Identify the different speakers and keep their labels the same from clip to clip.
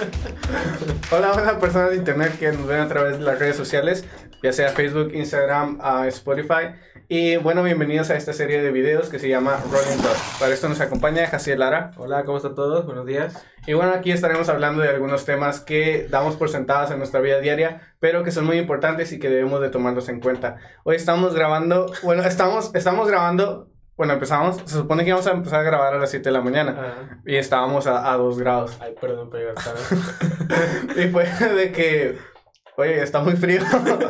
Speaker 1: hola, hola personas de internet que nos ven a través de las redes sociales, ya sea Facebook, Instagram, uh, Spotify. Y bueno, bienvenidos a esta serie de videos que se llama Rolling Talk. Para esto nos acompaña Jaciel Lara.
Speaker 2: Hola, ¿cómo están todos? Buenos días.
Speaker 1: Y bueno, aquí estaremos hablando de algunos temas que damos por sentadas en nuestra vida diaria, pero que son muy importantes y que debemos de tomarlos en cuenta. Hoy estamos grabando, bueno, estamos, estamos grabando bueno, empezamos, se supone que íbamos a empezar a grabar a las 7 de la mañana y estábamos a, a 2 grados.
Speaker 2: Ay, perdón tarde.
Speaker 1: y fue de que, oye, está muy frío.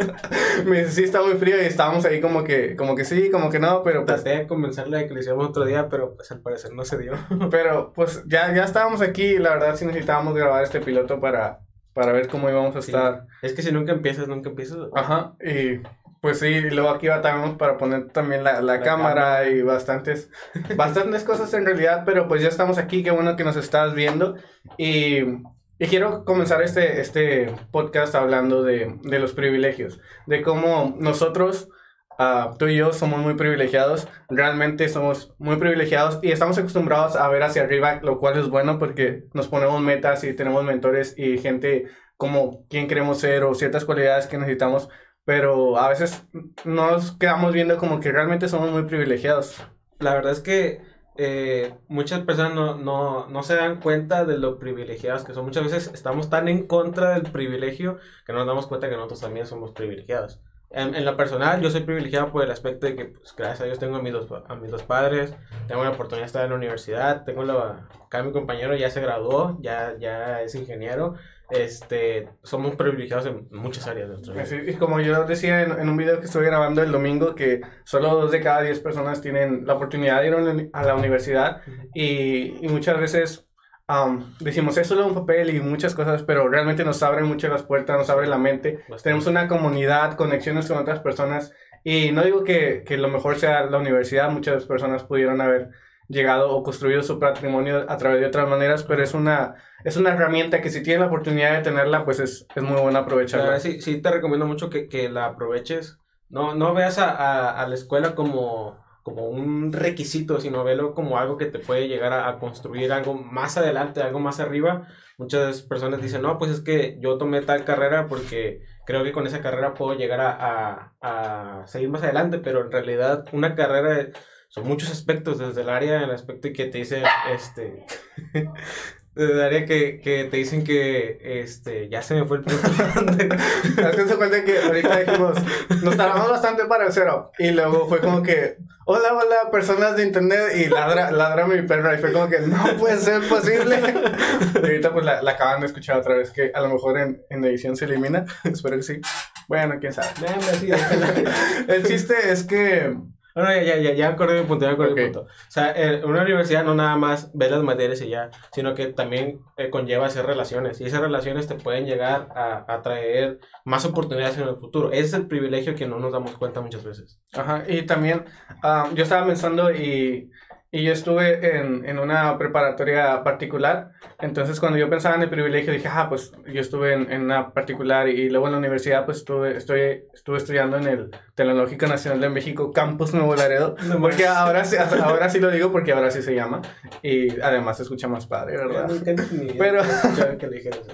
Speaker 1: Me dice, sí, está muy frío y estábamos ahí como que, como que sí, como que no, pero
Speaker 2: pues... Traté de convencerle de que lo hiciéramos otro día, pero pues al parecer no se dio.
Speaker 1: pero pues ya, ya estábamos aquí y la verdad sí necesitábamos grabar este piloto para, para ver cómo íbamos a estar.
Speaker 2: Es que si nunca empiezas, nunca empiezas.
Speaker 1: Ajá, y pues sí, y luego aquí batallamos para poner también la, la, cámara, y bastantes, bastantes cosas en realidad, pero pues ya estamos aquí, qué bueno que nos estás viendo. Y, y quiero comenzar este, este podcast hablando de, de los privilegios, de cómo nosotros, uh, tú y yo, somos muy privilegiados, realmente somos muy privilegiados y estamos acostumbrados a ver hacia arriba, lo cual es bueno porque nos ponemos metas y tenemos mentores y gente como quien queremos ser o ciertas cualidades que necesitamos pero a veces nos quedamos viendo como que realmente somos muy privilegiados.
Speaker 2: La verdad es que eh, muchas personas no, no, no, se dan cuenta de lo privilegiados que son. Muchas veces estamos tan en contra del privilegio que no nos damos cuenta que nosotros también somos privilegiados. En, en lo personal, yo soy privilegiado por el aspecto de que, pues, gracias a Dios, tengo a mis, dos, a mis dos padres, tengo la oportunidad de estar en la universidad, tengo la, acá mi compañero ya se graduó, ya, ya es ingeniero, este, somos privilegiados en muchas áreas de nuestra
Speaker 1: vida. y como yo decía en, en, un video que estoy grabando el domingo, que solo dos de cada diez personas tienen la oportunidad de ir a la universidad y, y muchas veces um, decimos, es solo un papel y muchas cosas, pero realmente nos abren mucho las puertas, nos abre la mente. Tenemos una comunidad, conexiones con otras personas y no digo que, que lo mejor sea la universidad, muchas personas pudieron haber llegado o construido su patrimonio a través de otras maneras, pero es una, es una herramienta que si tienes la oportunidad de tenerla, pues es, es muy buena aprovecharla.
Speaker 2: Sí, sí, te recomiendo mucho que, que la aproveches. No, no veas a, a, a, la escuela como, como un requisito, sino velo como algo que te puede llegar a, a, construir algo más adelante, algo más arriba. Muchas personas dicen, no, pues es que yo tomé tal carrera porque creo que con esa carrera puedo llegar a seguir más adelante, pero en realidad una carrera son muchos aspectos, desde el área, el aspecto que te dice, este, desde el área que, que te dicen que, este, ya se me fue el punto.
Speaker 1: se cuenta que ahorita dijimos, nos tardamos bastante para el cero, y luego fue como que, hola, hola, personas de internet, y ladra, ladra mi perro, y fue como que, no puede ser posible. y ahorita pues la, la acaban de escuchar otra vez, que a lo mejor en, en edición se elimina, espero que sí. Bueno, quién sabe. el chiste es que
Speaker 2: no, no, ya, ya, ya, ya acordé mi punto, ya acordé okay. mi punto. O sea, en una universidad no nada más ve las materias y ya, sino que también eh, conlleva hacer relaciones. Y esas relaciones te pueden llegar a, a traer más oportunidades en el futuro. Ese es el privilegio que no nos damos cuenta muchas veces.
Speaker 1: Ajá, y también um, yo estaba pensando y y yo estuve en, en, una preparatoria particular, entonces cuando yo pensaba en el privilegio dije, ah, pues yo estuve en, en una particular y, luego en la universidad pues estuve, estoy, estuve estudiando en el Tecnológico Nacional de México, Campus Nuevo Laredo, porque ahora, ahora sí lo digo porque ahora sí se llama. Y además se escucha más padre, ¿verdad? Pero,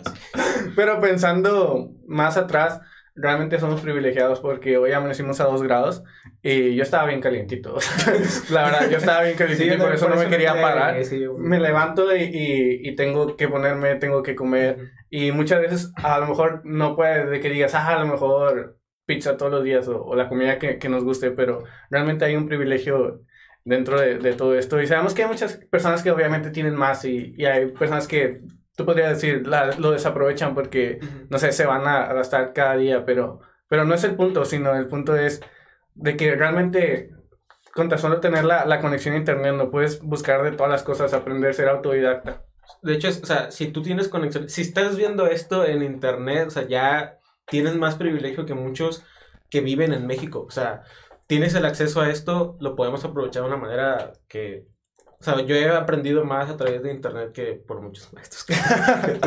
Speaker 1: pero pensando más atrás, realmente somos privilegiados porque hoy amanecimos a dos grados y yo estaba bien calientito. la verdad, yo estaba bien calientito y por eso no me quería parar. me levanto y, y, y, tengo que ponerme, tengo que comer. Y muchas veces a lo mejor no puede de que digas, ah, a lo mejor pizza todos los días o, o la comida que, que, nos guste, pero realmente hay un privilegio dentro de, de, todo esto. Y sabemos que hay muchas personas que obviamente tienen más y, y hay personas que tú podrías decir, la, lo desaprovechan porque, uh -huh. no sé, se van a gastar cada día, pero, pero no es el punto, sino el punto es de que realmente con tan solo tener la, la conexión a internet no puedes buscar de todas las cosas, aprender, ser autodidacta.
Speaker 2: De hecho, es, o sea, si tú tienes conexión, si estás viendo esto en internet, o sea, ya tienes más privilegio que muchos que viven en México. O sea, tienes el acceso a esto, lo podemos aprovechar de una manera que sea, yo he aprendido más a través de internet que por muchos maestros que,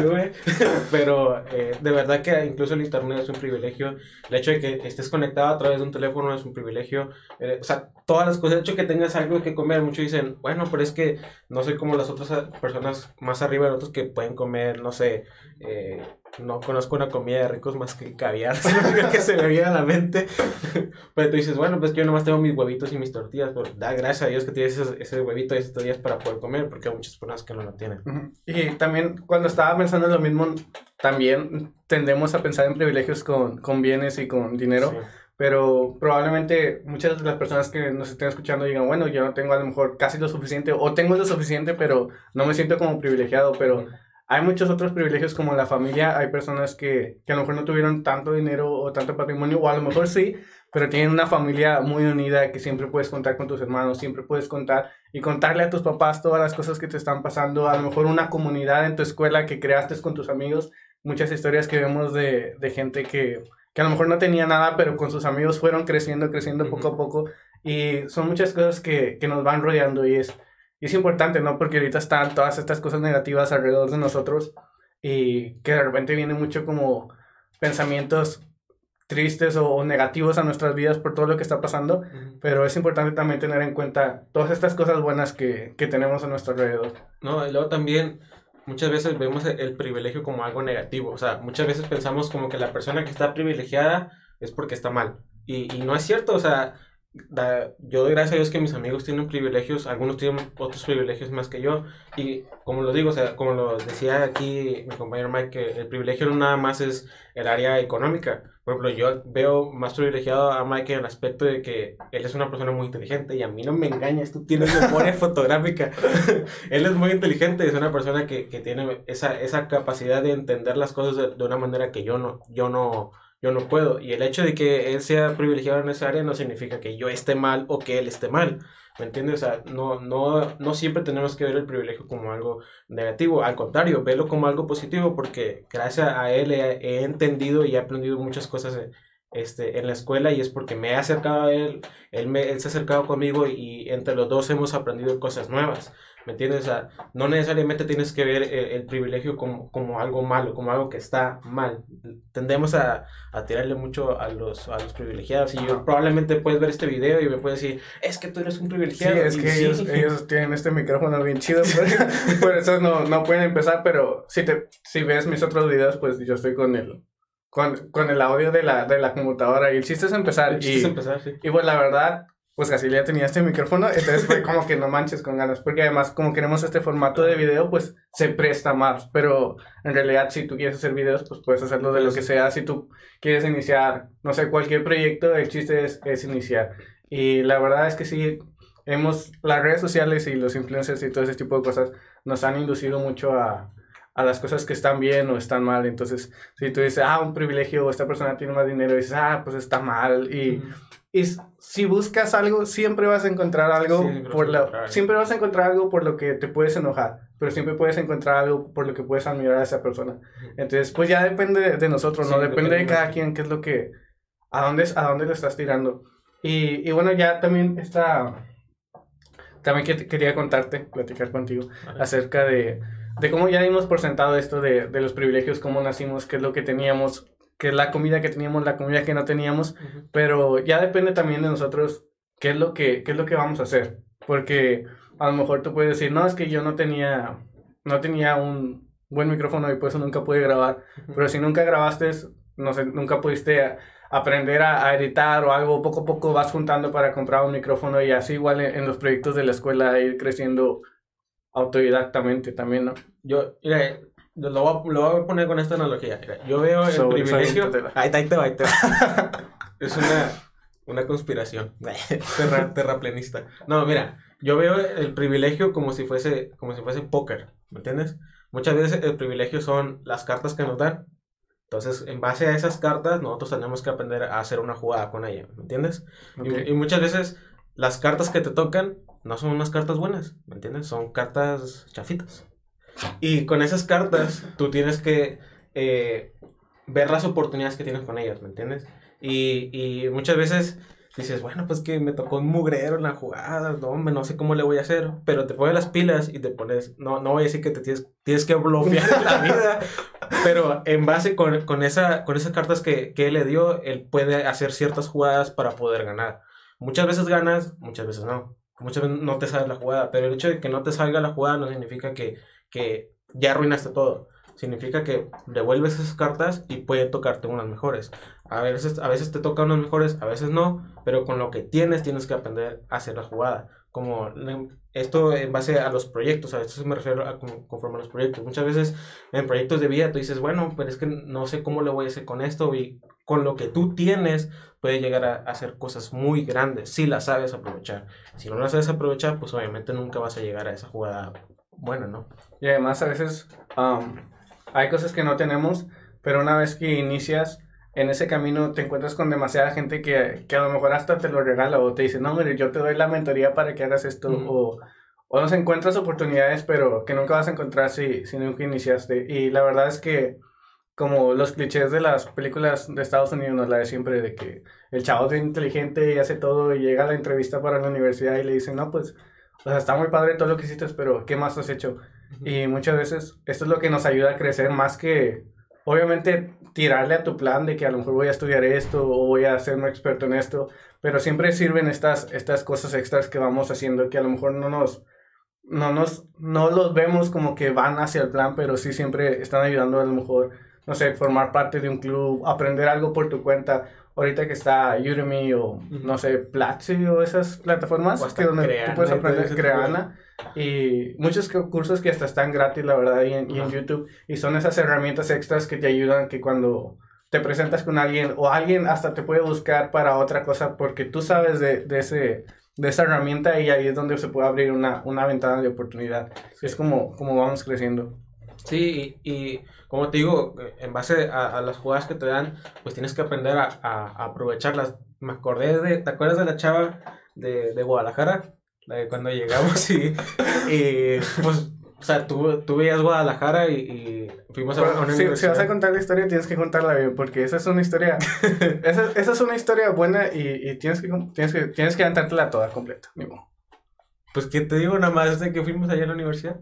Speaker 2: tuve, pero eh, de verdad que incluso el internet es un privilegio. El hecho de que estés conectado a través de un teléfono es un privilegio. Eh, o sea, todas las cosas, el hecho de que tengas algo que comer, muchos dicen, bueno, pero es que no soy como las otras personas más arriba de otros que pueden comer, no sé, eh, no conozco una comida de ricos más que caviar, que se me viene a la mente. Pero tú dices, bueno, pues yo nomás tengo mis huevitos y mis tortillas, pero da gracias a Dios que tienes ese, ese huevito y esas tortillas para poder comer, porque hay muchas personas que no lo tienen.
Speaker 1: Y también cuando estaba pensando en lo mismo, también tendemos a pensar en privilegios con, con bienes y con dinero. Pero probablemente muchas de las personas que nos estén escuchando digan, bueno, yo no tengo a lo mejor casi lo suficiente, o tengo lo suficiente, pero no me siento como privilegiado, pero hay muchos otros privilegios como la familia, hay personas que, que, a lo mejor no tuvieron tanto dinero o tanto patrimonio, o a lo mejor sí, pero tienen una familia muy unida que siempre puedes contar con tus hermanos, siempre puedes contar y contarle a tus papás todas las cosas que te están pasando, a lo mejor una comunidad en tu escuela que creaste con tus amigos, muchas historias que vemos de, de gente que, que a lo mejor no tenía nada, pero con sus amigos fueron creciendo, creciendo poco a poco. Y son muchas cosas que, que nos van rodeando y es y es importante, ¿no? Porque ahorita están todas estas cosas negativas alrededor de nosotros y que de repente vienen mucho como pensamientos tristes o, negativos a nuestras vidas por todo lo que está pasando, pero es importante también tener en cuenta todas estas cosas buenas que, que tenemos a nuestro alrededor.
Speaker 2: No, y luego también muchas veces vemos el, privilegio como algo negativo, o sea, muchas veces pensamos como que la persona que está privilegiada es porque está mal, y, y no es cierto, o sea, yo doy gracias a Dios que mis amigos tienen privilegios, algunos tienen otros privilegios más que yo, y como lo digo, o sea, como lo decía aquí mi compañero Mike, que el privilegio no nada más es el área económica. Por ejemplo, yo veo más privilegiado a Mike en el aspecto de que él es una persona muy inteligente y a mí no me engañas, tú tienes memoria fotográfica. él es muy inteligente, es una persona que, que tiene esa, esa capacidad de entender las cosas de, de una manera que yo no, yo no yo no puedo. Y el hecho de que él sea privilegiado en esa área no significa que yo esté mal o que él esté mal. ¿Me entiendes? O sea, no, no, no siempre tenemos que ver el privilegio como algo negativo. Al contrario, verlo como algo positivo porque gracias a él he, entendido y he aprendido muchas cosas en, este, en la escuela y es porque me he acercado a él, él, me, él se ha acercado conmigo y entre los dos hemos aprendido cosas nuevas. ¿Me entiendes? O sea, no necesariamente tienes que ver el, privilegio como, como, algo malo, como algo que está mal. Tendemos a, a tirarle mucho a los, a los privilegiados. Y yo, probablemente puedes ver este video y me puedes decir, es que tú eres un privilegiado.
Speaker 1: Sí, es que Ellos, ellos, tienen este micrófono bien chido, por, eso no, no, pueden empezar, pero si, te, si ves mis otros videos, pues yo estoy con el, con, con el audio de la, de la computadora y el chiste es empezar. El chiste y, es empezar, sí. Y pues la verdad, pues casi ya tenía este micrófono, entonces fue como que no manches con ganas, porque además como queremos este formato de video, pues se presta más, pero en realidad si tú quieres hacer videos, pues puedes hacerlo de lo que sea, si tú quieres iniciar, no sé, cualquier proyecto, el chiste es, es iniciar. Y la verdad es que sí, hemos, las redes sociales y los influencers y todo ese tipo de cosas nos han inducido mucho a, a las cosas que están bien o están mal. Entonces, si tú dices, ah, un privilegio, esta persona tiene más dinero, dices, ah, pues está mal. Y, y si buscas algo, siempre vas a encontrar algo por lo, siempre vas a encontrar algo por lo que te puedes enojar, pero siempre puedes encontrar algo por lo que puedes admirar a esa persona. Entonces, pues ya depende de nosotros, ¿no? Depende, de cada quien qué es lo que, a dónde, a dónde le estás tirando. Y, y bueno, ya también está, también que quería contarte, platicar contigo acerca de, de cómo ya dimos por sentado esto de, de los privilegios, cómo nacimos, qué es lo que teníamos que es la comida que teníamos, la comida que no teníamos, pero ya depende también de nosotros qué es lo que, qué es lo que vamos a hacer, porque a lo mejor tú puedes decir, no, es que yo no tenía, no tenía un buen micrófono y por eso nunca pude grabar, pero si nunca grabaste, no sé, nunca pudiste aprender a, editar o algo, poco a poco vas juntando para comprar un micrófono y así igual en, los proyectos de la escuela ir creciendo autodidactamente también, ¿no?
Speaker 2: Yo, mira, lo voy, a, lo voy a poner con esta analogía. Yo veo el privilegio. Ahí está, ahí es una, una conspiración. Terra, terraplenista. No, mira, yo veo el privilegio como si fuese, como si fuese póker. ¿Me entiendes? Muchas veces el privilegio son las cartas que nos dan. Entonces, en base a esas cartas, nosotros tenemos que aprender a hacer una jugada con ella. ¿Me entiendes? Y, y muchas veces las cartas que te tocan no son unas cartas buenas. ¿Me entiendes? Son cartas chafitas. Y con esas cartas, tú tienes que eh, ver las oportunidades que tienes con ellas, ¿me entiendes? Y, y muchas veces dices, bueno, pues que me tocó un mugrero en la jugada, no, no sé cómo le voy a hacer, pero te pones las pilas y te pones, no, no voy a decir que te tienes, tienes que bloquear la vida, pero en base con, con, esa, con esas cartas que, que él le dio, él puede hacer ciertas jugadas para poder ganar. Muchas veces ganas, muchas veces no. Muchas veces no te sabes la jugada, pero el hecho de que no te salga la jugada no significa que, que ya arruinaste todo significa que devuelves esas cartas y pueden tocarte unas mejores. A veces, a veces te tocan unas mejores, a veces no, pero con lo que tienes tienes que aprender a hacer la jugada. Como esto en base a los proyectos, a esto me refiero a conforme a los proyectos. Muchas veces en proyectos de vida tú dices, bueno, pero es que no sé cómo le voy a hacer con esto y con lo que tú tienes puede llegar a, hacer cosas muy grandes si la sabes aprovechar. Si no la sabes aprovechar, pues obviamente nunca vas a llegar a esa jugada buena, ¿no?
Speaker 1: Y además a veces hay cosas que no tenemos, pero una vez que inicias en ese camino te encuentras con demasiada gente que, que a lo mejor hasta te lo regala o te dice, no, mire, yo te doy la mentoría para que hagas esto, o, o nos encuentras oportunidades, pero que nunca vas a encontrar si, si nunca iniciaste. Y la verdad es que como los clichés de las películas de Estados Unidos nos la de siempre de que el chavo es inteligente y hace todo y llega a la entrevista para la universidad y le dicen, no, pues, o sea, está muy padre todo lo que hiciste, pero ¿qué más has hecho? Y muchas veces esto es lo que nos ayuda a crecer más que, obviamente, tirarle a tu plan de que a lo mejor voy a estudiar esto o voy a ser un experto en esto, pero siempre sirven estas, estas cosas extras que vamos haciendo que a lo mejor no nos, no nos, no los vemos como que van hacia el plan, pero sí siempre están ayudando a lo mejor, no sé, formar parte de un club, aprender algo por tu cuenta. Ahorita que está Udemy o, no sé, Platzi o esas plataformas que donde tú puedes aprender Creana y muchos cursos que hasta están gratis, la verdad, y en, YouTube. Y son esas herramientas extras que te ayudan que cuando te presentas con alguien o alguien hasta te puede buscar para otra cosa porque tú sabes de, de ese, de esa herramienta y ahí es donde se puede abrir una, una ventana de oportunidad. Es como, como vamos creciendo.
Speaker 2: Sí, y, y, como te digo, en base a, a, las jugadas que te dan, pues tienes que aprender a, a, aprovecharlas. Me acordé de, ¿te acuerdas de la chava de, de Guadalajara? cuando llegamos y, y pues, o sea, tú, tú veías Guadalajara y, y fuimos a
Speaker 1: una si, si, vas a contar la historia, tienes que contarla bien, porque esa es una historia, esa, esa, es una historia buena y, y tienes, que, tienes, que, tienes que cantártela toda completa, mismo.
Speaker 2: Pues que te digo nada más de que fuimos allá a la universidad.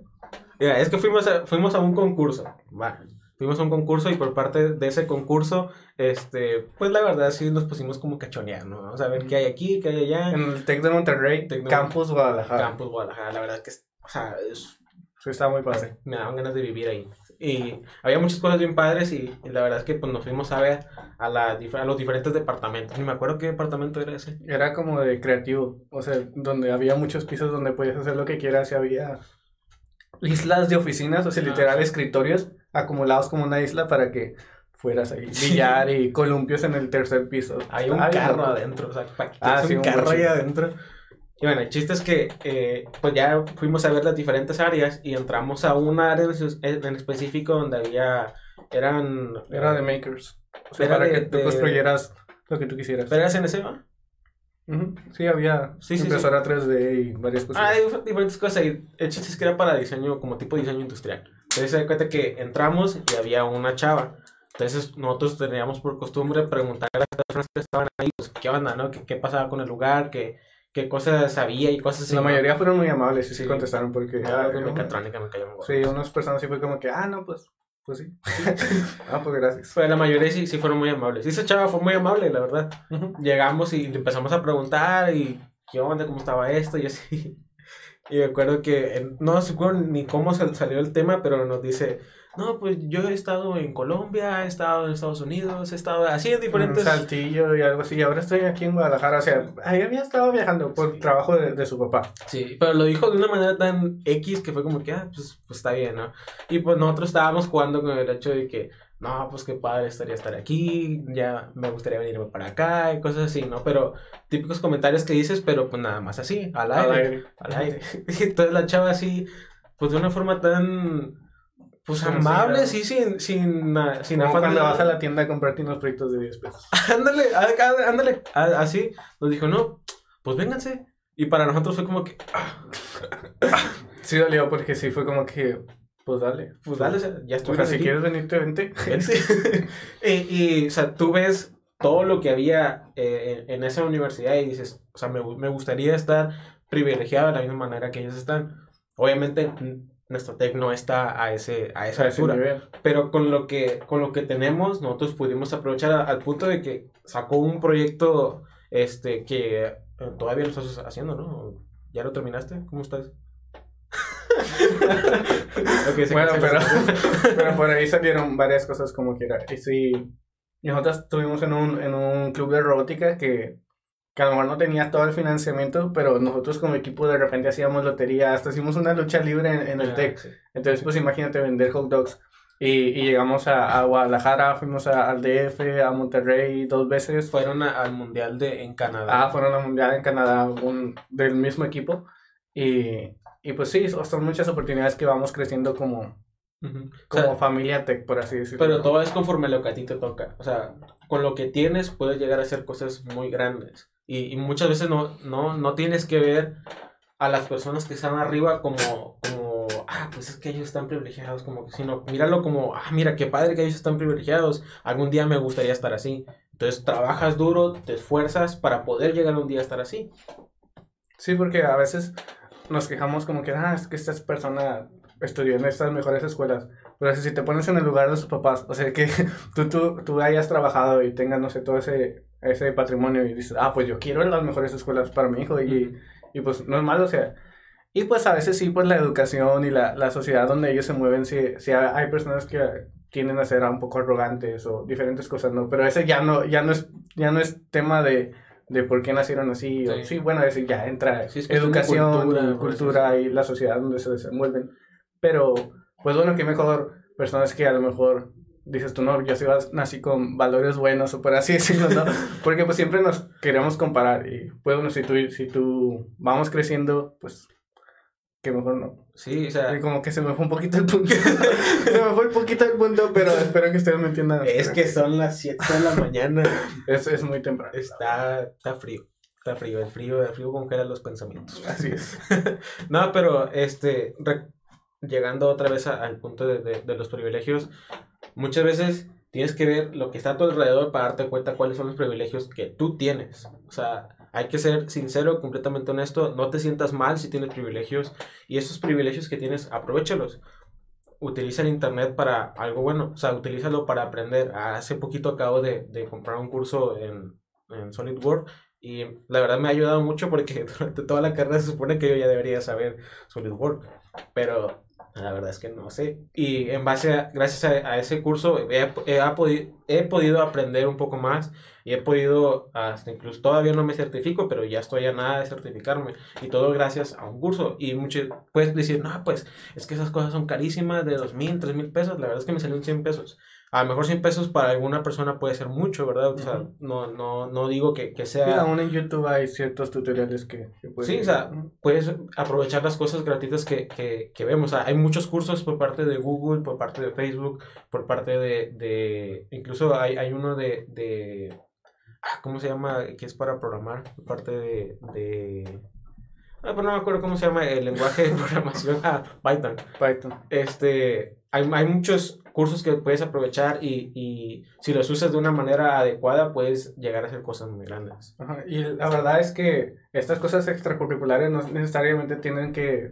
Speaker 2: Mira, es que fuimos a, fuimos a un concurso. Va fuimos a un concurso y por parte de ese concurso, este, pues la verdad sí nos pusimos como cachonear, ¿no? Vamos a ver qué hay aquí, qué hay allá.
Speaker 1: En el Tec de Monterrey, Campus Guadalajara.
Speaker 2: Campus Guadalajara, la verdad que, o sea, es,
Speaker 1: sí, está muy padre.
Speaker 2: Me daban ganas de vivir ahí. Y había muchas cosas bien padres y, la verdad es que pues nos fuimos a ver a, la, a los diferentes departamentos. Ni me acuerdo qué departamento era ese.
Speaker 1: Era como de creativo, o sea, donde había muchos pisos donde podías hacer lo que quieras y había islas de oficinas, o sea, ah, literal escritorios acumulados como una isla para que fueras ahí, billar y columpios en el tercer piso.
Speaker 2: Hay un carro adentro, o sea, ah, un, carro ahí adentro. Y bueno, el chiste es que eh, pues ya fuimos a ver las diferentes áreas y entramos a una área en específico donde había, eran...
Speaker 1: Era de makers. O sea, para que tú construyeras lo que tú quisieras.
Speaker 2: ¿Pero era CNC, no?
Speaker 1: Sí, había sí, impresora 3D y varias cosas.
Speaker 2: Ah, hay diferentes cosas. Y el chiste es que era para diseño, como tipo de diseño industrial. Entonces se da cuenta que entramos y había una chava. Entonces nosotros teníamos por costumbre preguntar a las personas que estaban ahí, pues, qué onda, ¿no? ¿Qué, qué pasaba con el lugar? ¿Qué, qué cosas sabía y cosas
Speaker 1: así? La mayoría fueron muy amables y sí, contestaron porque...
Speaker 2: Ah, ah mecatrónica me cayó
Speaker 1: Sí, unas personas sí fue como que, ah, no, pues pues sí. ah, pues gracias.
Speaker 2: Pues la mayoría sí, sí fueron muy amables. Esa chava fue muy amable, la verdad. Llegamos y empezamos a preguntar y qué onda, cómo estaba esto y así. Y me acuerdo que no sé ni cómo salió el tema, pero nos dice, no, pues yo he estado en Colombia, he estado en Estados Unidos, he estado así en diferentes...
Speaker 1: Saltillo y algo así, y ahora estoy aquí en Guadalajara, o sea, ahí había estado viajando por trabajo de, de, su papá.
Speaker 2: Sí, pero lo dijo de una manera tan X que fue como que, ah, pues, pues está bien, ¿no? Y pues nosotros estábamos jugando con el hecho de que, no, pues qué padre estaría estar aquí, ya me gustaría venirme para acá y cosas así, ¿no? Pero típicos comentarios que dices, pero pues nada más así, al aire. Al aire. Al aire. Entonces la chava así, pues de una forma tan pues amable, sí, sin, sin, sin
Speaker 1: afán. cuando vas a la tienda a comprarte unos proyectos de 10 pesos.
Speaker 2: ándale, ándale, así. Nos dijo, no, pues vénganse. Y para nosotros fue como que. Ah,
Speaker 1: sí, dolió porque sí fue como que. Pues dale.
Speaker 2: Pues dale, o sea, ya estoy.
Speaker 1: O sea, si quieres venirte, vente.
Speaker 2: Vente. y, y, o sea, tú ves todo lo que había eh, en, esa universidad y dices, o sea, me, me, gustaría estar privilegiado de la misma manera que ellos están. Obviamente nuestro tech no está a ese a esa altura, pero con lo que con lo que tenemos nosotros pudimos aprovechar al punto de que sacó un proyecto este que eh, todavía lo estás haciendo, ¿no? ¿Ya lo terminaste? ¿Cómo estás?
Speaker 1: bueno, pero, pero por ahí salieron varias cosas como quiera. Y sí, nosotros estuvimos en un, en un club de robótica que, que a lo mejor no tenía todo el financiamiento, pero nosotros como equipo de repente hacíamos lotería, hasta hicimos una lucha libre en, el ah, TEC. Entonces, pues imagínate vender hot dogs. Y, y llegamos a, a, Guadalajara, fuimos al DF, a Monterrey dos veces.
Speaker 2: Fueron al Mundial de, en Canadá.
Speaker 1: Ah, fueron al Mundial en Canadá un, del mismo equipo. Y, y pues sí, son muchas oportunidades que vamos creciendo como, como familia tech, por así decirlo.
Speaker 2: Pero todo es conforme a lo que a ti te toca. O sea, con lo que tienes puedes llegar a hacer cosas muy grandes. Y, muchas veces no, no, no tienes que ver a las personas que están arriba como, como, ah, pues es que ellos están privilegiados, como que, sino míralo como, ah, mira, qué padre que ellos están privilegiados, algún día me gustaría estar así. Entonces trabajas duro, te esfuerzas para poder llegar un día a estar así.
Speaker 1: Sí, porque a veces nos quejamos como que, ah, es que esta persona estudió en estas mejores escuelas. Pero si te pones en el lugar de sus papás, o sea, que tú, tú, tú hayas trabajado y tengas, no sé, todo ese, ese patrimonio y dices, ah, pues yo quiero las mejores escuelas para mi hijo y, y pues no es malo, o sea. Y pues a veces sí, pues la educación y la, la sociedad donde ellos se mueven, sí, sí hay personas que tienden a ser un poco arrogantes o diferentes cosas, ¿no? Pero ese ya no, ya no, es, ya no es tema de de por qué nacieron así. Sí, o, sí bueno, es, ya entra educación, cultura, cultura y la sociedad donde se desenvuelven. Pero, pues bueno, que mejor personas que a lo mejor dices tú, no, yo sí nací con valores buenos o por así decirlo, ¿no? Porque pues siempre nos queremos comparar y pues bueno, si tú, si tú vamos creciendo, pues que mejor no.
Speaker 2: Sí, o sea.
Speaker 1: Y como que se me fue un poquito el punto. se me fue un poquito el punto, pero espero que ustedes me entiendan.
Speaker 2: Es que son las 7 de la mañana.
Speaker 1: es, es muy temprano.
Speaker 2: Está, está frío. Está frío, el frío, el frío con que eran los pensamientos.
Speaker 1: Así es.
Speaker 2: no, pero este, llegando otra vez al punto de, de, de, los privilegios, muchas veces tienes que ver lo que está a tu alrededor para darte cuenta cuáles son los privilegios que tú tienes. O sea, hay que ser sincero, completamente honesto, no te sientas mal si tienes privilegios y esos privilegios que tienes, aprovechalos. Utiliza el internet para algo bueno, o sea, utilízalo para aprender. Hace poquito acabo de, de comprar un curso en, en SolidWorks y la verdad me ha ayudado mucho porque durante toda la carrera se supone que yo ya debería saber SolidWorks, pero la verdad es que no sé. Y en base a, gracias a, ese curso, he, he, he, podido aprender un poco más y he podido, hasta incluso todavía no me certifico, pero ya estoy a nada de certificarme. Y todo gracias a un curso. Y muchos puedes decir, no, pues es que esas cosas son carísimas, de dos mil, tres mil pesos. La verdad es que me salieron 100 pesos. A lo mejor 100 pesos para alguna persona puede ser mucho, ¿verdad? O sea, no, no, no digo que, que sea... Sí,
Speaker 1: aún en YouTube hay ciertos tutoriales que...
Speaker 2: Sí, o sea, puedes aprovechar las cosas gratuitas que, que, que, vemos. O sea, hay muchos cursos por parte de Google, por parte de Facebook, por parte de... de incluso hay, hay uno de, de... Ah, ¿Cómo se llama? Que es para programar, por parte de... de Ah, pero no me acuerdo cómo se llama el lenguaje de programación. Ah, Python.
Speaker 1: Python.
Speaker 2: Este, hay, hay muchos cursos que puedes aprovechar y, y, si los usas de una manera adecuada puedes llegar a hacer cosas muy grandes.
Speaker 1: Y la verdad es que estas cosas extracurriculares no necesariamente tienen que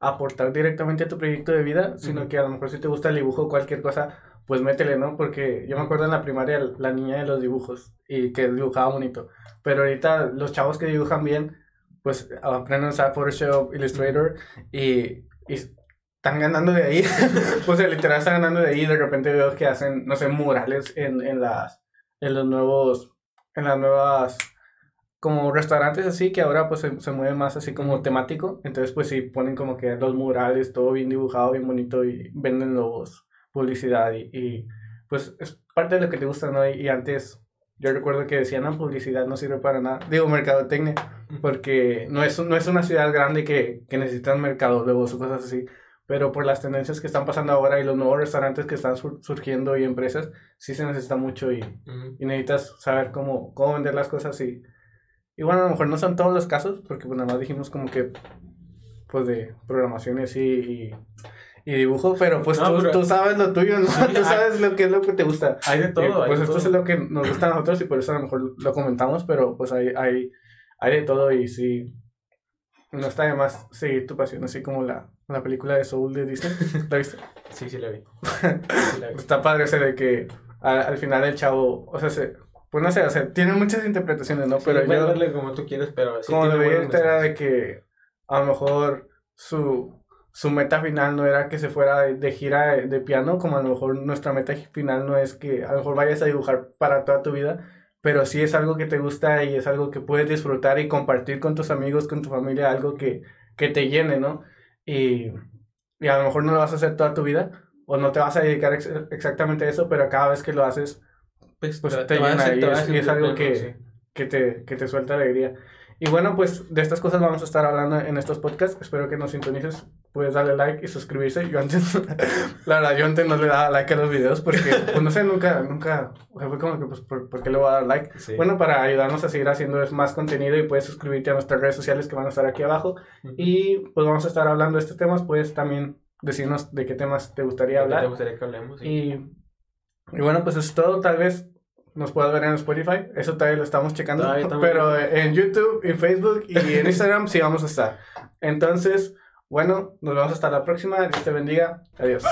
Speaker 1: aportar directamente a tu proyecto de vida, sino que a lo mejor si te gusta el dibujo o cualquier cosa, pues métele, ¿no? Porque yo me acuerdo en la primaria la niña de los dibujos y que dibujaba bonito, pero ahorita los chavos que dibujan bien, pues aprenden a usar Photoshop, Illustrator y, y están ganando de ahí. o sea, literal están ganando de ahí. De repente veo que hacen, no sé, murales en, en las, en los nuevos, en las nuevas, como restaurantes así, que ahora pues se, se mueve más así como temático. Entonces pues sí, ponen como que los murales, todo bien dibujado, bien bonito y venden los publicidad y, y pues es parte de lo que te gusta, ¿no? Y, antes yo recuerdo que decían, no, publicidad no sirve para nada. Digo, mercadotecnia, porque no es, no es una ciudad grande que, que necesitan mercadólogos o cosas así pero por las tendencias que están pasando ahora y los nuevos restaurantes que están surgiendo y empresas, sí se necesita mucho y, y, necesitas saber cómo, cómo vender las cosas y, y bueno, a lo mejor no son todos los casos, porque pues nada más dijimos como que, pues de programación y y, y dibujo, pero pues tú, tú, sabes lo tuyo, ¿no? tú sabes lo que es lo que te gusta.
Speaker 2: Hay de todo.
Speaker 1: pues esto es lo que nos gusta a nosotros y por eso a lo mejor lo comentamos, pero pues hay, hay, hay de todo y sí, no está de más seguir tu pasión, así como la, la película de Soul de Disney. ¿La viste?
Speaker 2: Sí, sí la vi.
Speaker 1: está padre ese de que al, final el chavo, o sea, se, pues no sé, o sea, tiene muchas interpretaciones, ¿no?
Speaker 2: pero yo... darle como tú quieres, pero...
Speaker 1: Sí como lo veía era de que a lo mejor su su meta final no era que se fuera de, gira de, piano, como a lo mejor nuestra meta final no es que a lo mejor vayas a dibujar para toda tu vida, pero sí es algo que te gusta y es algo que puedes disfrutar y compartir con tus amigos, con tu familia, algo que, que te llene, ¿no? Y, y, a lo mejor no lo vas a hacer toda tu vida o no te vas a dedicar exactamente a eso, pero cada vez que lo haces, pues, pues te, llena y, es, algo que, que, te, que te suelta alegría. Y bueno, pues de estas cosas vamos a estar hablando en estos podcasts. Espero que nos sintonices. Puedes darle like y suscribirse. Yo antes, la verdad, yo antes no le daba like a los videos porque, pues no sé, nunca, nunca, o sea, fue como que, pues, ¿por, qué le voy a dar like? Bueno, para ayudarnos a seguir haciendo más contenido y puedes suscribirte a nuestras redes sociales que van a estar aquí abajo. Y pues vamos a estar hablando de estos temas. Puedes también decirnos de qué temas te gustaría hablar.
Speaker 2: Te gustaría que hablemos.
Speaker 1: Y, y bueno, pues eso es todo. Tal vez nos puedes ver en Spotify, eso todavía lo estamos checando, pero en YouTube, en Facebook y en Instagram sí vamos a estar. Entonces, bueno, nos vemos hasta la próxima, Dios te bendiga, adiós.